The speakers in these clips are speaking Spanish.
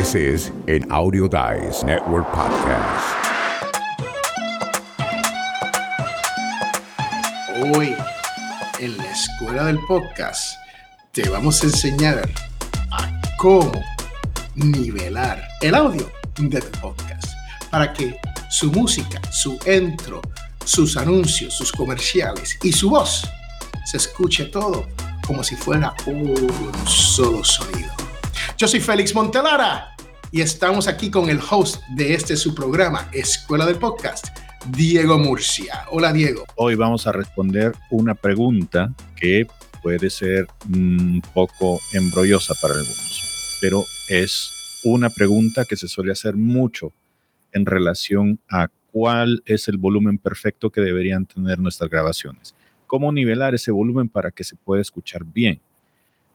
This is an Audio Dice Network podcast. Hoy, en la escuela del podcast, te vamos a enseñar a cómo nivelar el audio de tu podcast para que su música, su intro, sus anuncios, sus comerciales y su voz se escuche todo como si fuera un solo sonido. Yo soy Félix Montelara y estamos aquí con el host de este su programa, Escuela del Podcast, Diego Murcia. Hola Diego. Hoy vamos a responder una pregunta que puede ser un poco embrollosa para algunos, pero es una pregunta que se suele hacer mucho en relación a cuál es el volumen perfecto que deberían tener nuestras grabaciones. ¿Cómo nivelar ese volumen para que se pueda escuchar bien?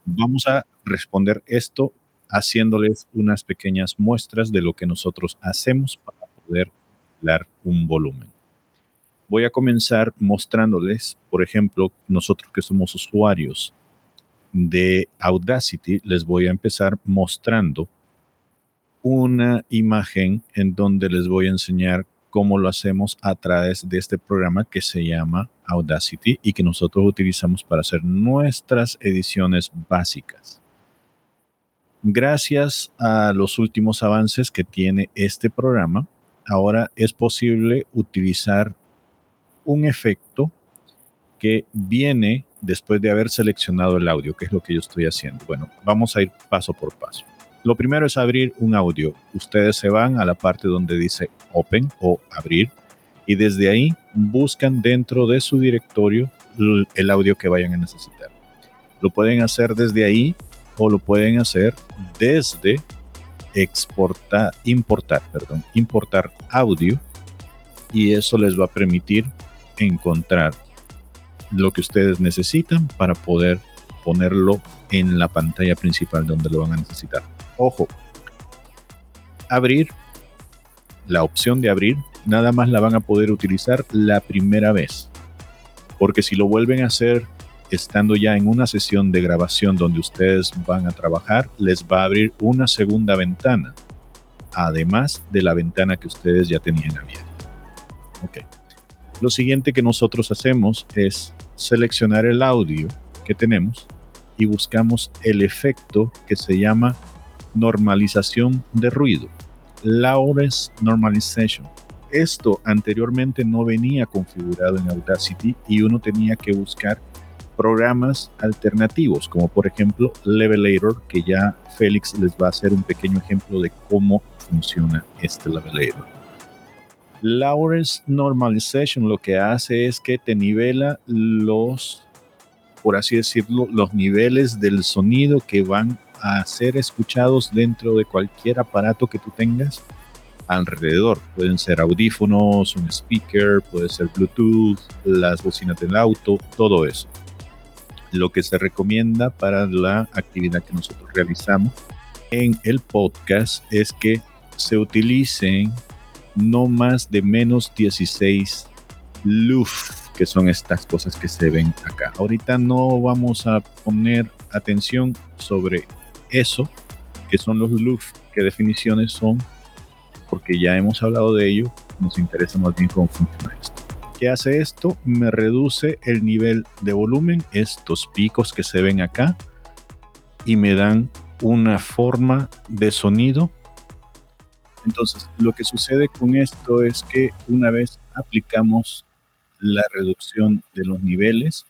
Vamos a responder esto haciéndoles unas pequeñas muestras de lo que nosotros hacemos para poder dar un volumen. Voy a comenzar mostrándoles, por ejemplo, nosotros que somos usuarios de Audacity, les voy a empezar mostrando una imagen en donde les voy a enseñar cómo lo hacemos a través de este programa que se llama Audacity y que nosotros utilizamos para hacer nuestras ediciones básicas. Gracias a los últimos avances que tiene este programa, ahora es posible utilizar un efecto que viene después de haber seleccionado el audio, que es lo que yo estoy haciendo. Bueno, vamos a ir paso por paso. Lo primero es abrir un audio. Ustedes se van a la parte donde dice Open o Abrir y desde ahí buscan dentro de su directorio el audio que vayan a necesitar. Lo pueden hacer desde ahí o lo pueden hacer desde exportar, importar, perdón, importar audio y eso les va a permitir encontrar lo que ustedes necesitan para poder ponerlo en la pantalla principal donde lo van a necesitar. Ojo, abrir, la opción de abrir, nada más la van a poder utilizar la primera vez. Porque si lo vuelven a hacer estando ya en una sesión de grabación donde ustedes van a trabajar, les va a abrir una segunda ventana, además de la ventana que ustedes ya tenían abierta. Ok. Lo siguiente que nosotros hacemos es seleccionar el audio que tenemos y buscamos el efecto que se llama normalización de ruido. Lawrence Normalization. Esto anteriormente no venía configurado en Audacity y uno tenía que buscar programas alternativos, como por ejemplo Levelator, que ya Félix les va a hacer un pequeño ejemplo de cómo funciona este Levelator. Lawrence Normalization lo que hace es que te nivela los, por así decirlo, los niveles del sonido que van a ser escuchados dentro de cualquier aparato que tú tengas alrededor. Pueden ser audífonos, un speaker, puede ser Bluetooth, las bocinas del auto, todo eso lo que se recomienda para la actividad que nosotros realizamos en el podcast es que se utilicen no más de menos 16 luf, que son estas cosas que se ven acá. Ahorita no vamos a poner atención sobre eso, que son los luf, qué definiciones son, porque ya hemos hablado de ello, nos interesa más bien cómo funciona esto. ¿Qué hace esto? Me reduce el nivel de volumen, estos picos que se ven acá, y me dan una forma de sonido. Entonces, lo que sucede con esto es que una vez aplicamos la reducción de los niveles,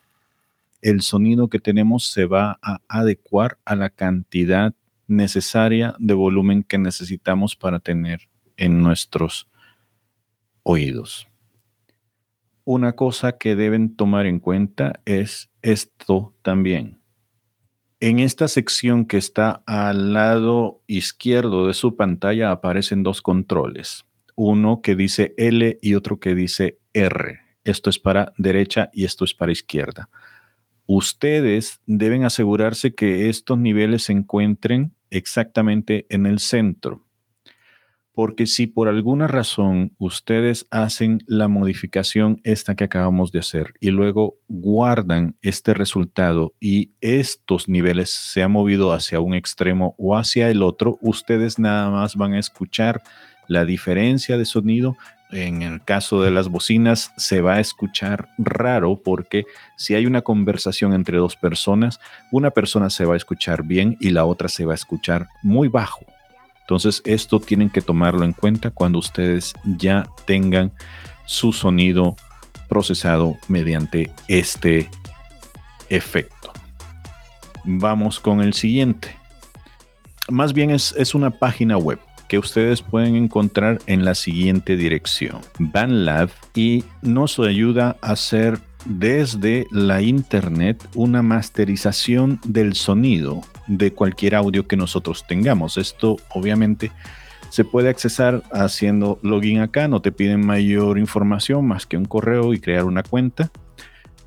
el sonido que tenemos se va a adecuar a la cantidad necesaria de volumen que necesitamos para tener en nuestros oídos una cosa que deben tomar en cuenta es esto también. En esta sección que está al lado izquierdo de su pantalla aparecen dos controles, uno que dice L y otro que dice R. Esto es para derecha y esto es para izquierda. Ustedes deben asegurarse que estos niveles se encuentren exactamente en el centro porque si por alguna razón ustedes hacen la modificación esta que acabamos de hacer y luego guardan este resultado y estos niveles se han movido hacia un extremo o hacia el otro, ustedes nada más van a escuchar la diferencia de sonido. En el caso de las bocinas se va a escuchar raro porque si hay una conversación entre dos personas, una persona se va a escuchar bien y la otra se va a escuchar muy bajo. Entonces, esto tienen que tomarlo en cuenta cuando ustedes ya tengan su sonido procesado mediante este efecto. Vamos con el siguiente. Más bien es, es una página web que ustedes pueden encontrar en la siguiente dirección, BandLab, y nos ayuda a hacer desde la internet una masterización del sonido de cualquier audio que nosotros tengamos. Esto obviamente se puede accesar haciendo login acá, no te piden mayor información más que un correo y crear una cuenta,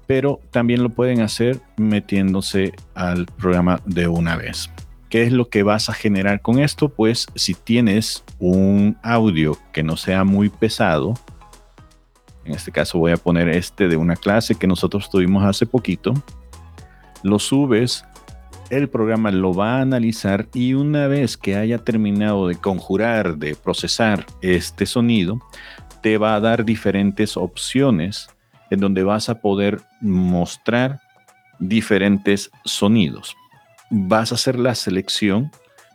pero también lo pueden hacer metiéndose al programa de una vez. ¿Qué es lo que vas a generar con esto? Pues si tienes un audio que no sea muy pesado, en este caso voy a poner este de una clase que nosotros tuvimos hace poquito. Lo subes, el programa lo va a analizar y una vez que haya terminado de conjurar, de procesar este sonido, te va a dar diferentes opciones en donde vas a poder mostrar diferentes sonidos. Vas a hacer la selección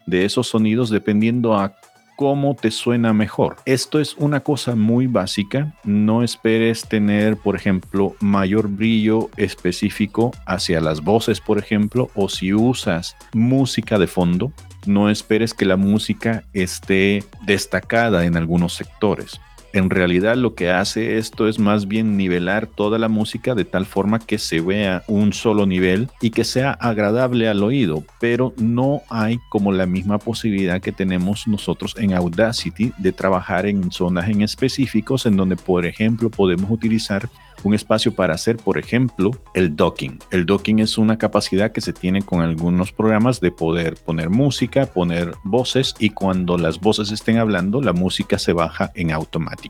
de esos sonidos dependiendo a cómo te suena mejor. Esto es una cosa muy básica. No esperes tener, por ejemplo, mayor brillo específico hacia las voces, por ejemplo, o si usas música de fondo, no esperes que la música esté destacada en algunos sectores. En realidad lo que hace esto es más bien nivelar toda la música de tal forma que se vea un solo nivel y que sea agradable al oído, pero no hay como la misma posibilidad que tenemos nosotros en Audacity de trabajar en zonas en específicos en donde por ejemplo podemos utilizar un espacio para hacer, por ejemplo, el docking. El docking es una capacidad que se tiene con algunos programas de poder poner música, poner voces y cuando las voces estén hablando, la música se baja en automático.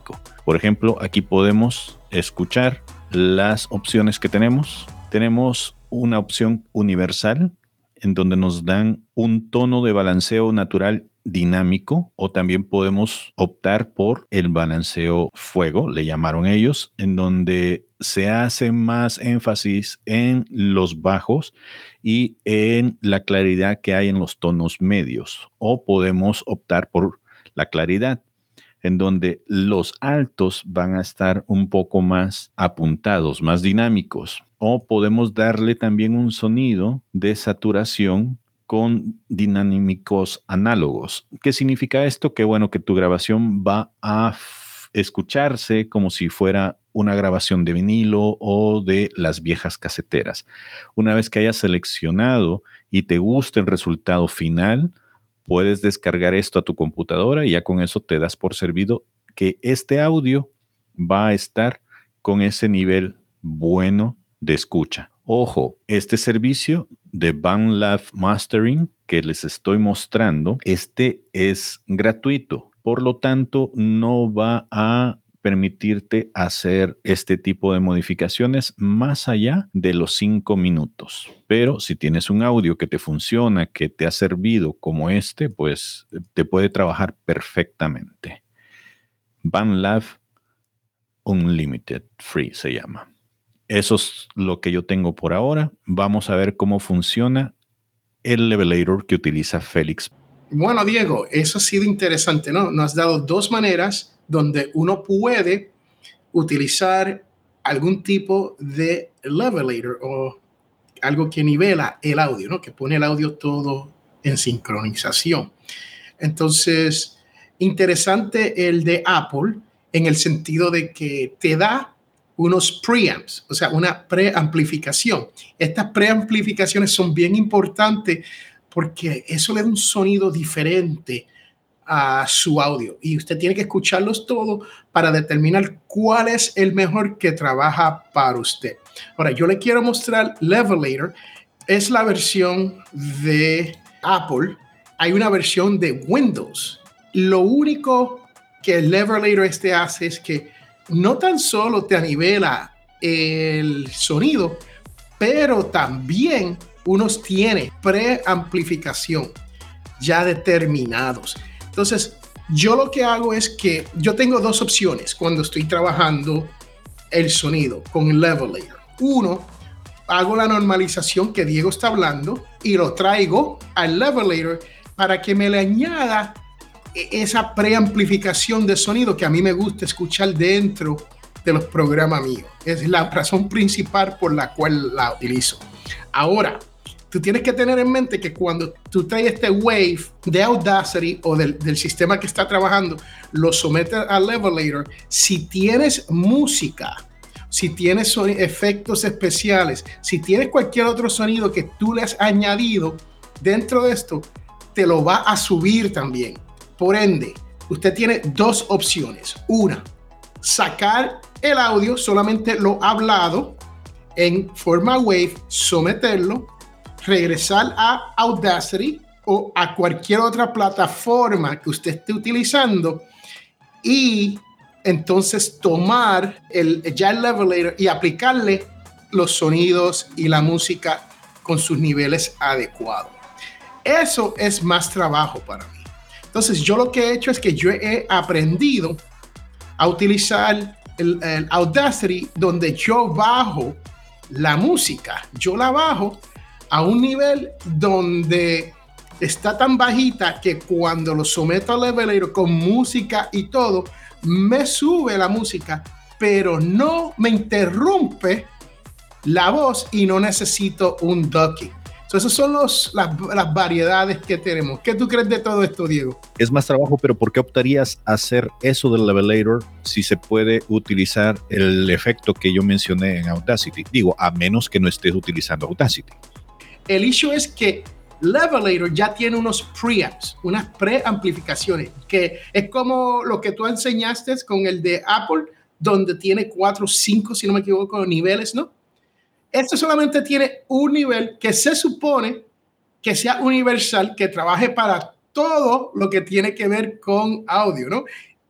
Por ejemplo, aquí podemos escuchar las opciones que tenemos. Tenemos una opción universal en donde nos dan un tono de balanceo natural dinámico o también podemos optar por el balanceo fuego, le llamaron ellos, en donde se hace más énfasis en los bajos y en la claridad que hay en los tonos medios. O podemos optar por la claridad, en donde los altos van a estar un poco más apuntados, más dinámicos. O podemos darle también un sonido de saturación con dinámicos análogos. ¿Qué significa esto? Que bueno, que tu grabación va a escucharse como si fuera una grabación de vinilo o de las viejas caseteras. Una vez que hayas seleccionado y te guste el resultado final, puedes descargar esto a tu computadora y ya con eso te das por servido que este audio va a estar con ese nivel bueno de escucha. Ojo, este servicio de BandLab Mastering que les estoy mostrando, este es gratuito. Por lo tanto, no va a permitirte hacer este tipo de modificaciones más allá de los cinco minutos. Pero si tienes un audio que te funciona, que te ha servido como este, pues te puede trabajar perfectamente. BandLab Unlimited Free se llama. Eso es lo que yo tengo por ahora. Vamos a ver cómo funciona el levelator que utiliza Félix. Bueno, Diego, eso ha sido interesante, ¿no? Nos has dado dos maneras donde uno puede utilizar algún tipo de levelator o algo que nivela el audio, ¿no? Que pone el audio todo en sincronización. Entonces, interesante el de Apple en el sentido de que te da unos preamps, o sea, una preamplificación. Estas preamplificaciones son bien importantes porque eso le da un sonido diferente a su audio y usted tiene que escucharlos todos para determinar cuál es el mejor que trabaja para usted. Ahora, yo le quiero mostrar Levelator. Es la versión de Apple. Hay una versión de Windows. Lo único que el levelator este hace es que no tan solo te anivela el sonido, pero también unos tiene preamplificación ya determinados. Entonces, yo lo que hago es que yo tengo dos opciones cuando estoy trabajando el sonido con el levelator. Uno, hago la normalización que Diego está hablando y lo traigo al levelator para que me le añada esa preamplificación de sonido que a mí me gusta escuchar dentro de los programas míos. Es la razón principal por la cual la utilizo. Ahora, tú tienes que tener en mente que cuando tú traes este wave de Audacity o del, del sistema que está trabajando, lo sometes al levelator, si tienes música, si tienes efectos especiales, si tienes cualquier otro sonido que tú le has añadido dentro de esto, te lo va a subir también. Por ende, usted tiene dos opciones. Una, sacar el audio, solamente lo hablado, en forma wave, someterlo regresar a Audacity o a cualquier otra plataforma que usted esté utilizando y entonces tomar el, el levelator y aplicarle los sonidos y la música con sus niveles adecuados. Eso es más trabajo para mí. Entonces yo lo que he hecho es que yo he aprendido a utilizar el Audacity donde yo bajo la música. Yo la bajo a un nivel donde está tan bajita que cuando lo someto al levelator con música y todo, me sube la música, pero no me interrumpe la voz y no necesito un ducking. Entonces, esas son los, las, las, variedades que tenemos. ¿Qué tú crees de todo esto, Diego? Es más trabajo, pero ¿por qué optarías a hacer eso del levelator si se puede utilizar el efecto que yo mencioné en Audacity? Digo, a menos que no estés utilizando Audacity. El issue es que Levelator ya tiene unos preamps, unas preamplificaciones, que es como lo que tú enseñaste con el de Apple, donde tiene cuatro, cinco, si no me equivoco, niveles, ¿no? Este solamente tiene un nivel que se supone que sea universal, que trabaje para todo lo que tiene que ver con audio, ¿no?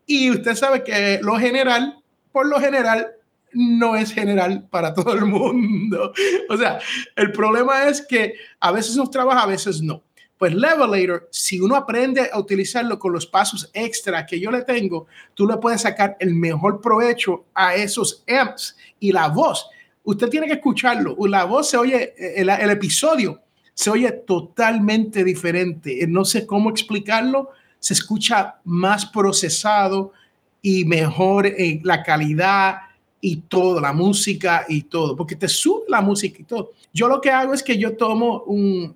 Y usted sabe que lo general, por lo general, no es general para todo el mundo. O sea, el problema es que a veces nos trabaja, a veces no. Pues Levelator, si uno aprende a utilizarlo con los pasos extra que yo le tengo, tú le puedes sacar el mejor provecho a esos amps y la voz. Usted tiene que escucharlo. La voz se oye, el, el episodio se oye totalmente diferente. No sé cómo explicarlo. Se escucha más procesado y mejor en la calidad y todo, la música y todo, porque te sube la música y todo. Yo lo que hago es que yo tomo un,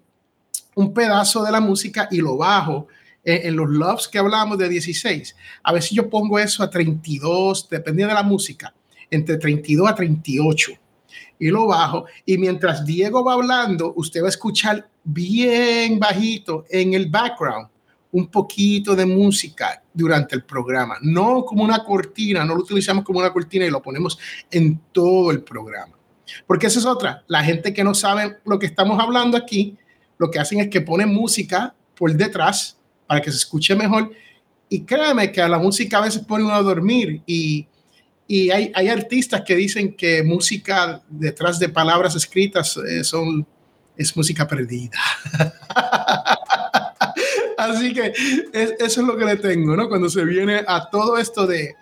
un pedazo de la música y lo bajo en, los loves que hablamos de 16. A veces yo pongo eso a 32, dependiendo de la música, entre 32 a 38. Y lo bajo. Y mientras Diego va hablando, usted va a escuchar bien bajito en el background un poquito de música durante el programa, no como una cortina, no lo utilizamos como una cortina y lo ponemos en todo el programa. Porque esa es otra, la gente que no sabe lo que estamos hablando aquí, lo que hacen es que ponen música por detrás para que se escuche mejor y créeme que a la música a veces pone uno a dormir y, y hay, hay, artistas que dicen que música detrás de palabras escritas eh, son, es música perdida. Así que es, eso es lo que le tengo, ¿no? Cuando se viene a todo esto de,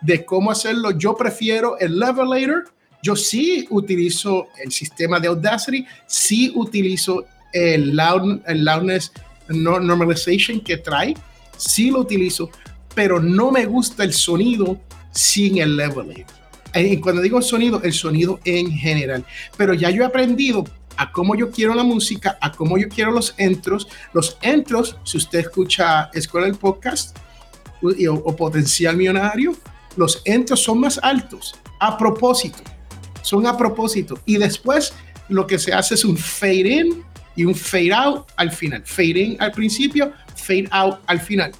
de cómo hacerlo, yo prefiero el Levelator. Yo sí utilizo el sistema de Audacity, sí utilizo el, loud, el Loudness Normalization que trae, sí lo utilizo, pero no me gusta el sonido sin el Levelator. Y cuando digo sonido, el sonido en general. Pero ya yo he aprendido a cómo yo quiero la música, a cómo yo quiero los entros. Los entros, si usted escucha Escuela del Podcast o, Potencial Millonario, los entros son más altos a propósito. Son a propósito. Y después lo que se hace es un fade in y un fade out al final. Fade in al principio, fade out al final.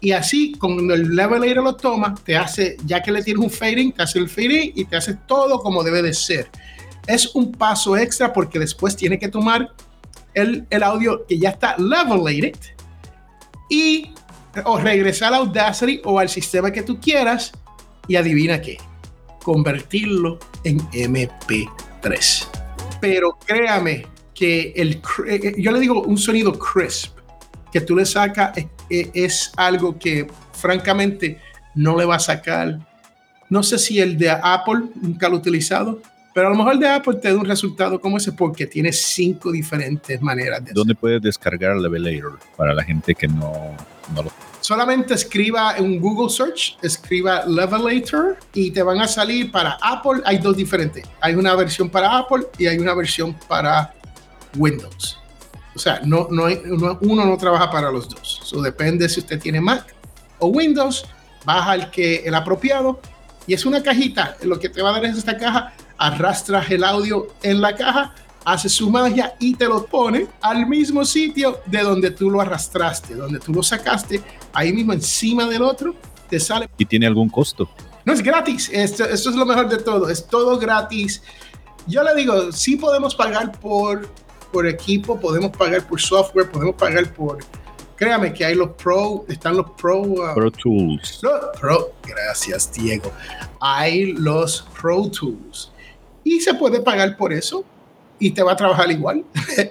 Y así, cuando el levelator lo toma, te hace, ya que le tienes un fade in, te hace el fade in y te hace todo como debe de ser es un paso extra porque después tiene que tomar el, el audio que ya está levelated y o regresar a Audacity o al sistema que tú quieras y adivina qué, convertirlo en MP3. Pero créame que el, eh, yo le digo un sonido crisp, que tú le sacas es, es algo que francamente no le va a sacar. No sé si el de Apple, nunca lo he utilizado, pero a lo mejor el de Apple te da un resultado como ese porque tiene cinco diferentes maneras de ¿Dónde puedes descargar Levelator para la gente que no, no lo Solamente escriba en Google Search, escriba Levelator y te van a salir para Apple. Hay dos diferentes. Hay una versión para Apple y hay una versión para Windows. O sea, no, no hay, uno, uno no trabaja para los dos. Eso depende si usted tiene Mac o Windows. Baja el, que, el apropiado y es una cajita. Lo que te va a dar es esta caja. Arrastras el audio en la caja hace su magia y te lo pone al mismo sitio de donde tú lo arrastraste, donde tú lo sacaste, ahí mismo encima del otro, te sale. ¿Y tiene algún costo? No es gratis, esto, esto es lo mejor de todo, es todo gratis. Yo le digo, sí podemos pagar por, por equipo, podemos pagar por software, podemos pagar por... Créame que hay los Pro, están los Pro... Uh, Pro Tools. Los Pro, gracias Diego. Hay los Pro Tools. Y se puede pagar por eso y te va a trabajar igual.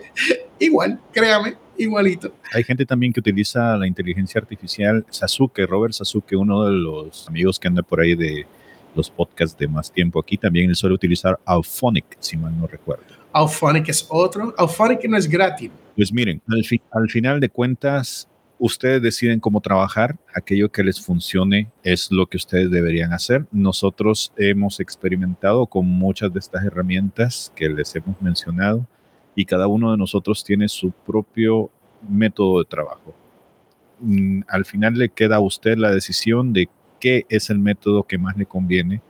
igual, créame, igualito. Hay gente también que utiliza la inteligencia artificial. Sasuke, Robert Sasuke, uno de los amigos que anda por ahí de los podcasts de más tiempo aquí, también él suele utilizar Auphonic, si mal no recuerdo. Auphonic es otro. Auphonic no es gratis. Pues miren, al, fi al final de cuentas, ustedes deciden cómo trabajar, aquello que les funcione es lo que ustedes deberían hacer. Nosotros hemos experimentado con muchas de estas herramientas que les hemos mencionado y cada uno de nosotros tiene su propio método de trabajo. Mm, al final le queda a usted la decisión de qué es el método que más le conviene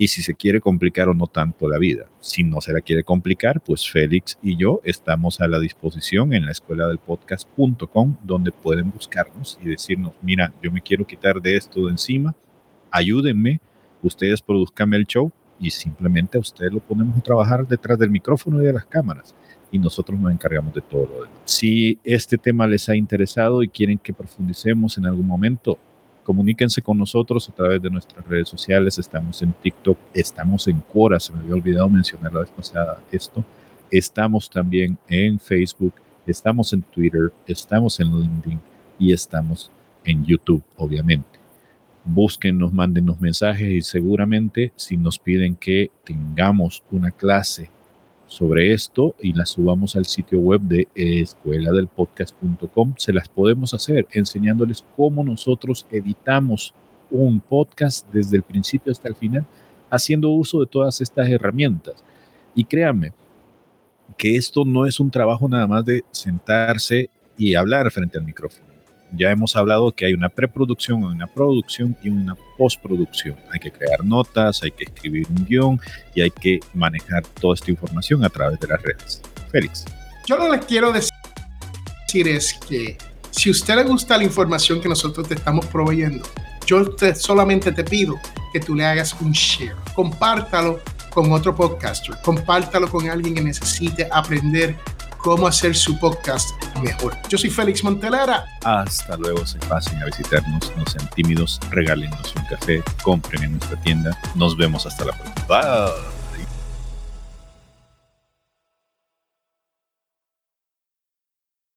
y si se quiere complicar o no tanto la vida. Si no se la quiere complicar, pues Félix y yo estamos a la disposición en la escuela del podcast.com, donde pueden buscarnos y decirnos, mira, yo me quiero quitar de esto de encima, ayúdenme, ustedes produzcanme el show y simplemente a ustedes lo ponemos a trabajar detrás del micrófono y de las cámaras y nosotros nos encargamos de todo lo demás. Si este tema les ha interesado y quieren que profundicemos en algún momento, comuníquense con nosotros a través de nuestras redes sociales. Estamos en TikTok, estamos en Quora, se me había olvidado mencionar la vez pasada esto. Estamos también en Facebook, estamos en Twitter, estamos en LinkedIn y estamos en YouTube, obviamente. Búsquennos, mándenos mensajes y seguramente si nos piden que tengamos una clase sobre esto y las subamos al sitio web de escuela del podcast.com, se las podemos hacer enseñándoles cómo nosotros editamos un podcast desde el principio hasta el final, haciendo uso de todas estas herramientas. Y créanme que esto no es un trabajo nada más de sentarse y hablar frente al micrófono ya hemos hablado que hay una preproducción, una producción y una postproducción. Hay que crear notas, hay que escribir un guion y hay que manejar toda esta información a través de las redes. Félix. Yo lo que quiero decir es que si a usted le gusta la información que nosotros te estamos proveyendo, yo te, solamente te pido que tú le hagas un share. Compártalo con otro podcaster. Compártalo con alguien que necesite aprender cómo hacer su podcast mejor. Yo soy Félix Montelera. Hasta luego, se pasen a visitarnos, no sean tímidos, regálenos un café, compren en nuestra tienda. Nos vemos hasta la próxima. Bye.